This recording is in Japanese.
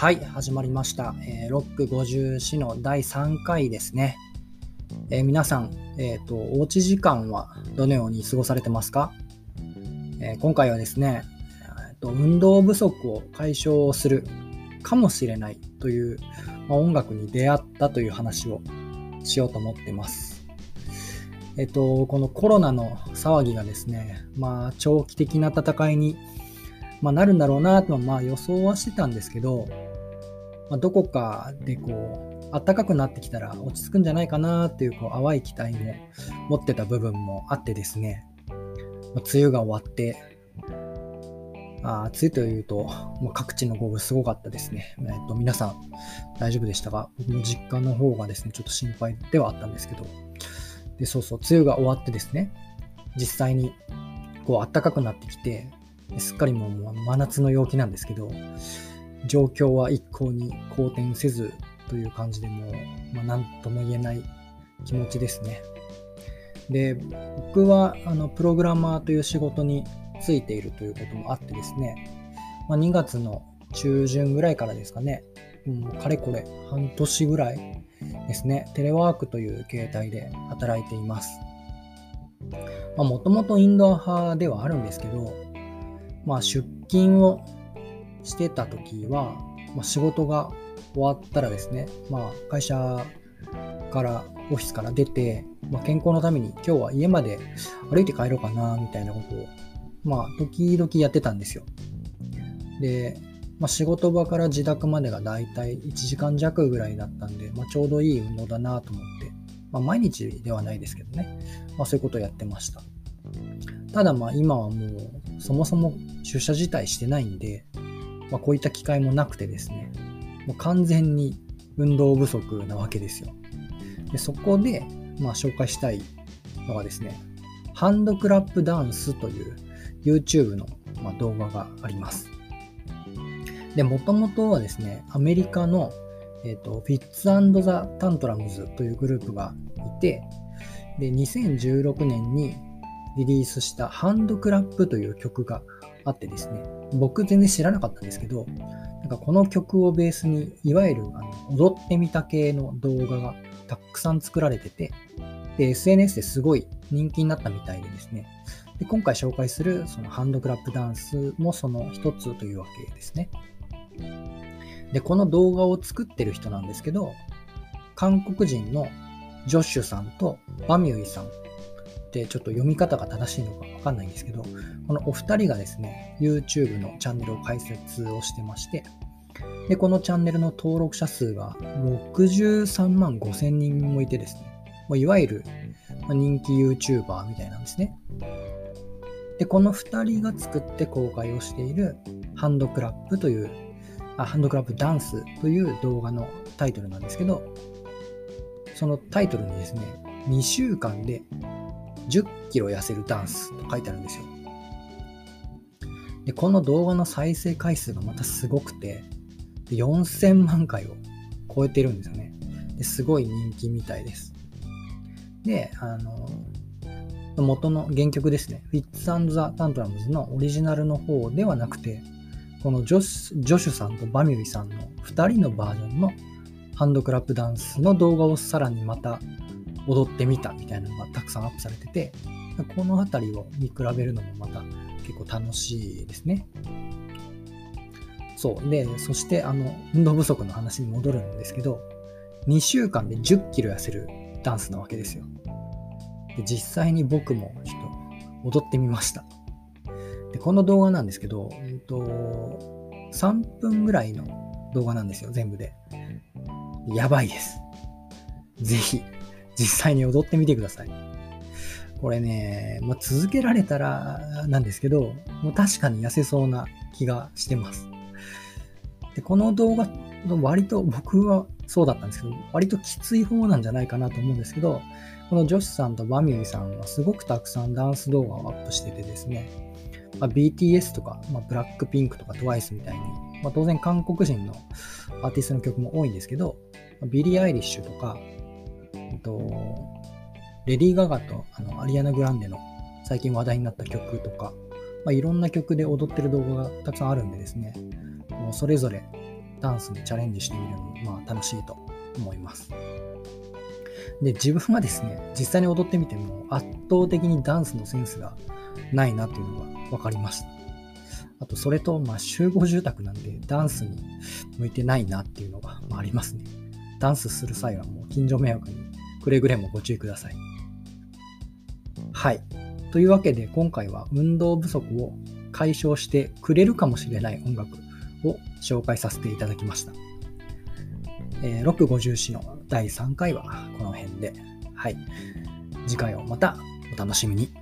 はい、始まりました。えーロック54の第3回ですね。えー皆さん、えっ、と、おうち時間はどのように過ごされてますか、え今回はですね、えーと、運動不足を解消するかもしれないという、まあ音楽に出会ったという話をしようと思ってます。えっ、と、このコロナの騒ぎがですね、まあ、長期的な戦いに、まあ、なるんだろうなと、まあ、予想はしてたんですけど、まあ、どこかでこう、暖かくなってきたら落ち着くんじゃないかなっていう、こう、淡い期待も持ってた部分もあってですね、まあ、梅雨が終わって、あ梅雨というと、もう各地の豪雨すごかったですね。えっと、皆さん大丈夫でしたが、僕の実家の方がですね、ちょっと心配ではあったんですけど、で、そうそう、梅雨が終わってですね、実際にこう暖かくなってきて、すっかりもう真夏の陽気なんですけど、状況は一向に好転せずという感じでもう、まあ、なんとも言えない気持ちですね。で、僕はあのプログラマーという仕事についているということもあってですね、まあ、2月の中旬ぐらいからですかね、うん、かれこれ半年ぐらいですね、テレワークという形態で働いています。もともとインドア派ではあるんですけど、まあ、出勤をしてた時は、まあ、仕事が終わったらですね、まあ、会社からオフィスから出て、まあ、健康のために今日は家まで歩いて帰ろうかなみたいなことを、まあ、時々やってたんですよ。で、まあ、仕事場から自宅までがだいたい1時間弱ぐらいだったんで、まあ、ちょうどいい運動だなと思って、まあ、毎日ではないですけどね、まあ、そういうことをやってました。ただまあ今はもうそもそも出社自体してないんで、まあ、こういった機会もなくてですね、もう完全に運動不足なわけですよ。でそこで、まあ、紹介したいのがですね、ハンドクラップダンスという YouTube の、まあ、動画があります。で、もともとはですね、アメリカの、えーと、フィッツザ・タントラムズというグループがいて、で、2016年にリリースしたハンドクラップという曲があってですね、僕全然知らなかったんですけど、なんかこの曲をベースに、いわゆるあの踊ってみた系の動画がたくさん作られてて、で、SNS ですごい人気になったみたいでですね、で今回紹介するそのハンドクラップダンスもその一つというわけですね。で、この動画を作ってる人なんですけど、韓国人のジョッシュさんとバミュイさんってちょっと読み方が正しいのかわかんないんですけど、このお二人がですね、YouTube のチャンネルを開設をしてまして、で、このチャンネルの登録者数が63万5千人もいてですね、もういわゆる人気 YouTuber みたいなんですね。で、この二人が作って公開をしているハンドクラップという、あハンドクラップダンスという動画のタイトルなんですけど、そのタイトルにですね、2週間で10キロ痩せるダンスと書いてあるんですよ。で、この動画の再生回数がまたすごくて、4000万回を超えてるんですよね。ですごい人気みたいです。で、あの、元の原曲ですね、Fits the Tantrums のオリジナルの方ではなくて、このジョスジョシュさんとバミュイさんの2人のバージョンのハンドクラップダンスの動画をさらにまた踊ってみたみたいなのがたくさんアップされてて、この辺りを見比べるのもまた結構楽しいですね。そう。で、そしてあの、運動不足の話に戻るんですけど、2週間で10キロ痩せるダンスなわけですよ。で実際に僕もちょっと踊ってみました。で、この動画なんですけど、えっと、3分ぐらいの動画なんですよ、全部で。やばいです。ぜひ、実際に踊ってみてください。これね、まあ、続けられたらなんですけど、もう確かに痩せそうな気がしてます。で、この動画の割と僕はそうだったんですけど、割ときつい方なんじゃないかなと思うんですけど、このジョシさんとバミュイさんはすごくたくさんダンス動画をアップしててですね、まあ、BTS とか、まあ、 BLACKPINK とか TWICE みたいに、まあ、当然韓国人のアーティストの曲も多いんですけど、ビリー・アイリッシュとか、と、レディー・ガガとあのアリアナ・グランデの最近話題になった曲とか、まあ、いろんな曲で踊ってる動画がたくさんあるんでですね、もうそれぞれダンスにチャレンジしてみるのも、まあ、楽しいと思います。で、自分はですね、実際に踊ってみても圧倒的にダンスのセンスがないなというのが分かりました。あと、それと、まあ、集合住宅なんでダンスに向いてないなっていうのが、まあ、ありますね。ダンスする際はもう近所迷惑にくれぐれもご注意ください。はい。というわけで今回は運動不足を解消してくれるかもしれない音楽を紹介させていただきました。えー、650詩の第3回はこの辺で、はい。次回をまたお楽しみに。